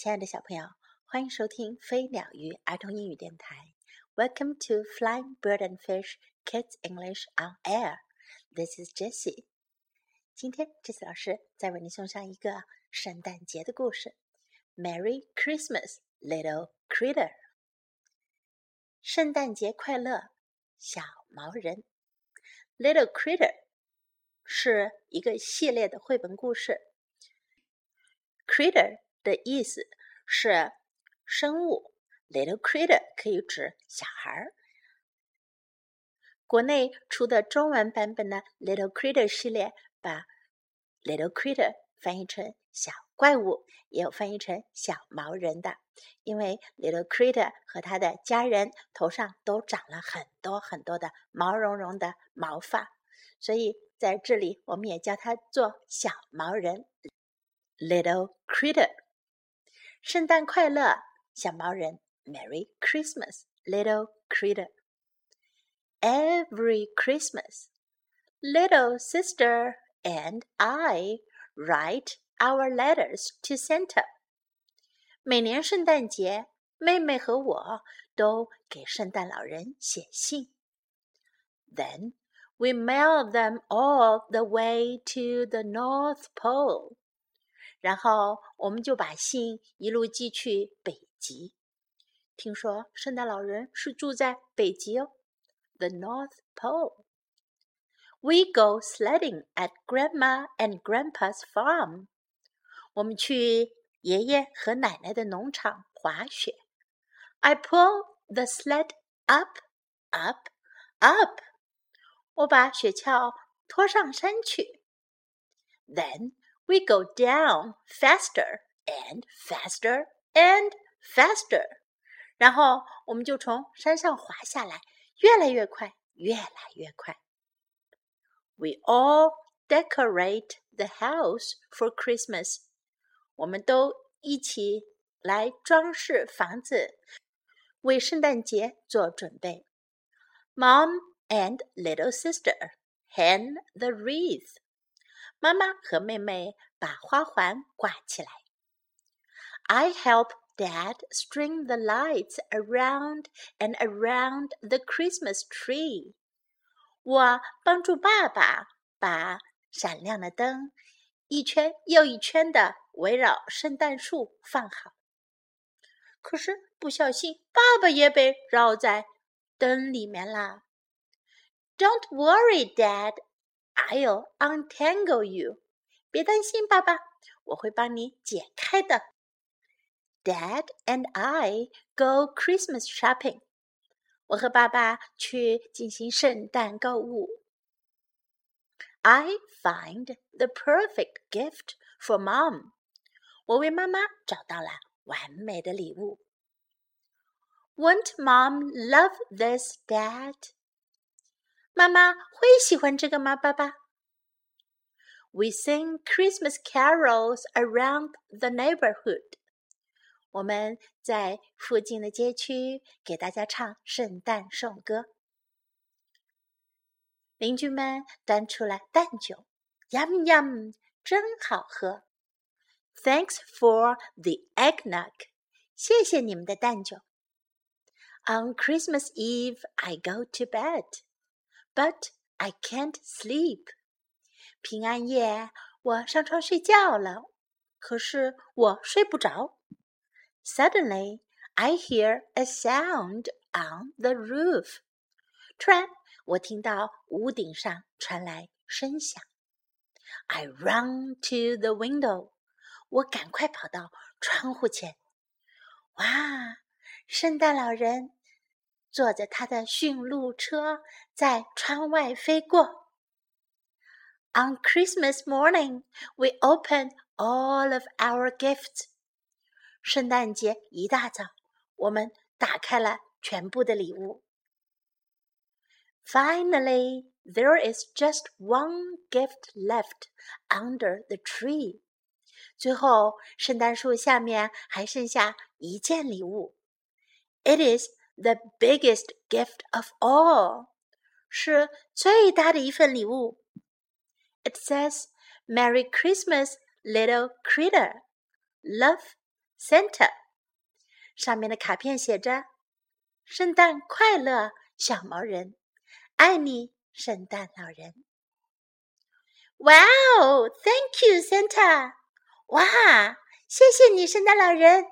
亲爱的小朋友，欢迎收听飞鸟鱼儿童英语电台。Welcome to Flying Bird and Fish Kids English on Air. This is Jessie. 今天，Jessie 老师再为你送上一个圣诞节的故事。Merry Christmas, little critter. 圣诞节快乐，小毛人。Little critter 是一个系列的绘本故事。Critter 的意思是生物，little critter 可以指小孩儿。国内出的中文版本的 Little Critter 系列，把 Little Critter 翻译成小怪物，也有翻译成小毛人的。因为 Little Critter 和他的家人头上都长了很多很多的毛茸茸的毛发，所以在这里我们也叫它做小毛人，Little Critter。圣诞快乐，小毛人！Merry Christmas, little critter. Every Christmas, little sister and I write our letters to Santa. 每年圣诞节，妹妹和我都给圣诞老人写信。Then we mail them all the way to the North Pole. 然后我们就把信一路寄去北极。听说圣诞老人是住在北极哦，the North Pole。We go sledding at Grandma and Grandpa's farm。我们去爷爷和奶奶的农场滑雪。I pull the sled up, up, up。我把雪橇拖上山去。Then we go down faster and faster and faster，然后我们就从山上滑下来，越来越快，越来越快。We all decorate the house for Christmas，我们都一起来装饰房子，为圣诞节做准备。Mom and little sister hang the wreath。妈妈和妹妹 把花环挂起来。I help Dad string the lights around and around the Christmas tree。我帮助爸爸把闪亮的灯一圈又一圈的围绕圣诞树放好。可是不小心，爸爸也被绕在灯里面啦。Don't worry, Dad. I'll untangle you. 别担心，爸爸，我会帮你解开的。Dad and I go Christmas shopping. 我和爸爸去进行圣诞购物。I find the perfect gift for mom. 我为妈妈找到了完美的礼物。Won't mom love this, Dad? 妈妈会喜欢这个吗，爸爸 We sing Christmas carols around the neighborhood. 我们在附近的街区给大家唱圣诞颂歌。邻居们端出来蛋酒，Yum Yum，真好喝。Thanks for the eggnog. 谢谢你们的蛋酒。On Christmas Eve, I go to bed, but I can't sleep. 平安夜，我上床睡觉了，可是我睡不着。Suddenly, I hear a sound on the roof。突然，我听到屋顶上传来声响。I run to the window。我赶快跑到窗户前。哇，圣诞老人！坐着他的驯鹿车在窗外飞过。On Christmas morning, we open all of our gifts. 圣诞节一大早，我们打开了全部的礼物。Finally, there is just one gift left under the tree. 最后，圣诞树下面还剩下一件礼物。It is the biggest gift of all，是最大的一份礼物。 It says, "Merry Christmas, little critter. Love, Santa。上面的卡片写着：“圣诞快乐，小毛人，爱你，圣诞老人。” Wow! Thank you, Santa. 哇，谢谢你，圣诞老人。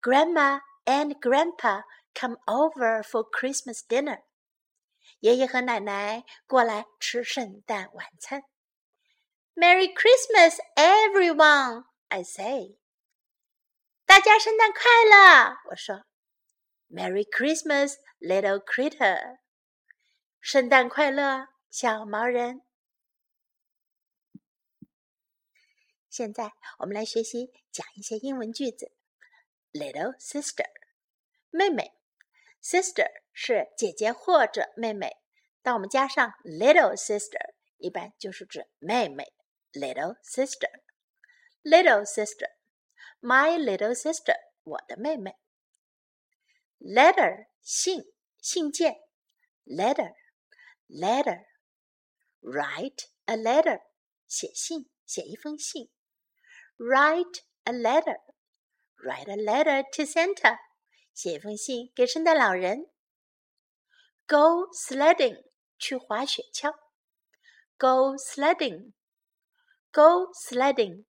Grandma and Grandpa come over for Christmas dinner. 爷爷和奶奶过来吃圣诞晚餐。Merry Christmas, everyone! I say. 大家圣诞快乐！我说。Merry Christmas, little critter. 圣诞快乐，小毛人。现在我们来学习讲一些英文句子。Little sister，妹妹。Sister 是姐姐或者妹妹。当我们加上 little sister，一般就是指妹妹。Little sister，little sister，my little sister，我的妹妹。Letter 信信件。Letter，letter，write a letter，写信写一封信。Write a letter. Write a letter to Santa. 写一封信给圣诞老人。Go sledding. 去滑雪橇。Go sledding. Go sledding.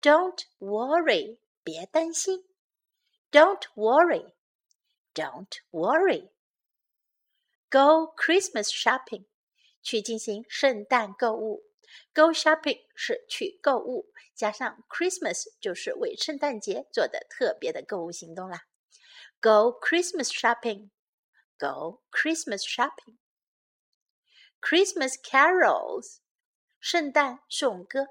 Don't worry. 别担心。Don't worry. Don't worry. Go Christmas shopping. 去进行圣诞购物。Go shopping 是去购物，加上 Christmas 就是为圣诞节做的特别的购物行动啦。Go Christmas shopping. Go Christmas shopping. Christmas carols，圣诞颂歌。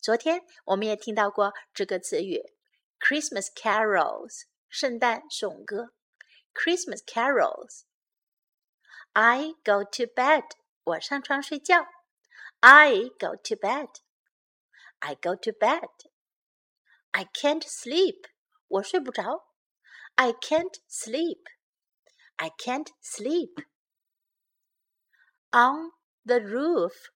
昨天我们也听到过这个词语，Christmas carols，圣诞颂歌。Christmas carols。I go to bed，我上床睡觉。I go to bed. I go to bed. I can't sleep. 我睡不着。I can't sleep. I can't sleep. On the roof.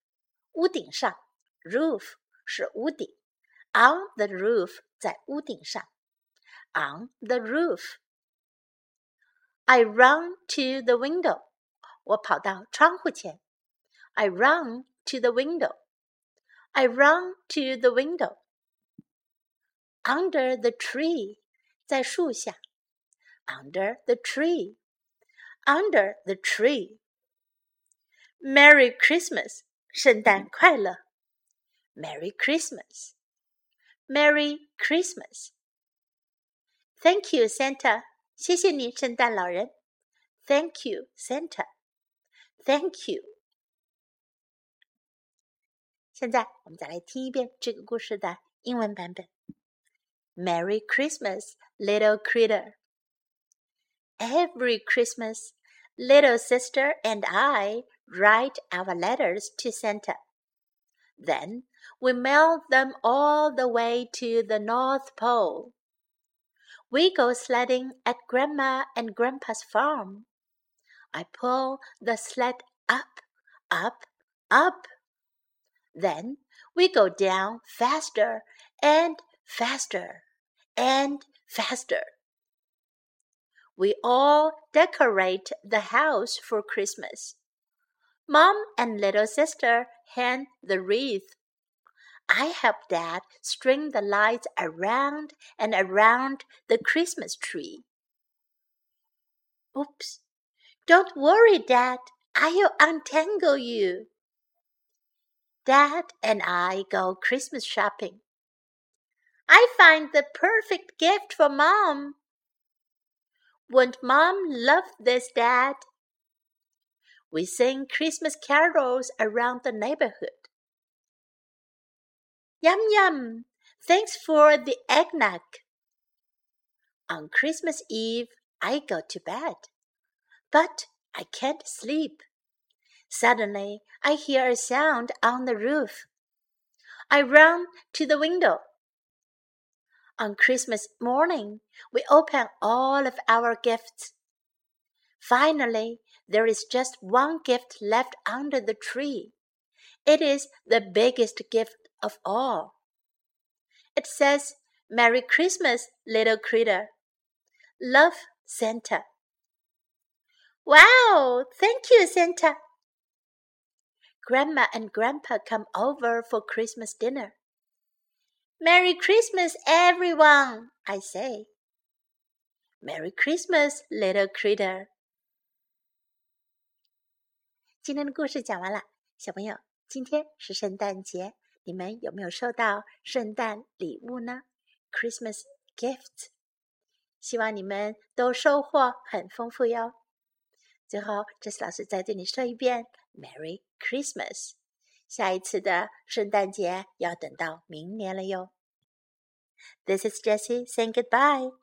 屋顶上。Roof 是屋顶。On the roof 在屋顶上。On the roof. I run to the window. 我跑到窗户前。I run to the window. I run to the window. Under the tree, 在树下. Under the tree. Under the tree. Merry Christmas, 圣诞快乐. Merry Christmas. Merry Christmas. Thank you, Santa. 谢谢你，圣诞老人。Thank you, Santa. Thank you. 现在我们再来听一遍这个故事的英文版本。Merry Christmas, little critter. Every Christmas, little sister and I write our letters to Santa. Then we mail them all the way to the North Pole. We go sledding at Grandma and Grandpa's farm. I pull the sled up, up, up then we go down faster and faster and faster. We all decorate the house for Christmas. Mom and little sister hang the wreath. I help Dad string the lights around and around the Christmas tree. Oops. Don't worry, Dad. I'll untangle you. Dad and I go Christmas shopping. I find the perfect gift for Mom. Won't Mom love this, Dad? We sing Christmas carols around the neighborhood. Yum yum! Thanks for the eggnog. On Christmas Eve, I go to bed, but I can't sleep. Suddenly, I hear a sound on the roof. I run to the window. On Christmas morning, we open all of our gifts. Finally, there is just one gift left under the tree. It is the biggest gift of all. It says, Merry Christmas, little critter. Love, Santa. Wow, thank you, Santa. Grandma and Grandpa come over for Christmas dinner. Merry Christmas, everyone, I say. Merry Christmas, little critter. 今天的故事讲完了，小朋友，今天是圣诞节，你们有没有收到圣诞礼物呢？Christmas gift，希望你们都收获很丰富哟。最后，这次老师再对你说一遍：Merry Christmas！ 下一次的圣诞节要等到明年了哟。This is Jessie saying goodbye.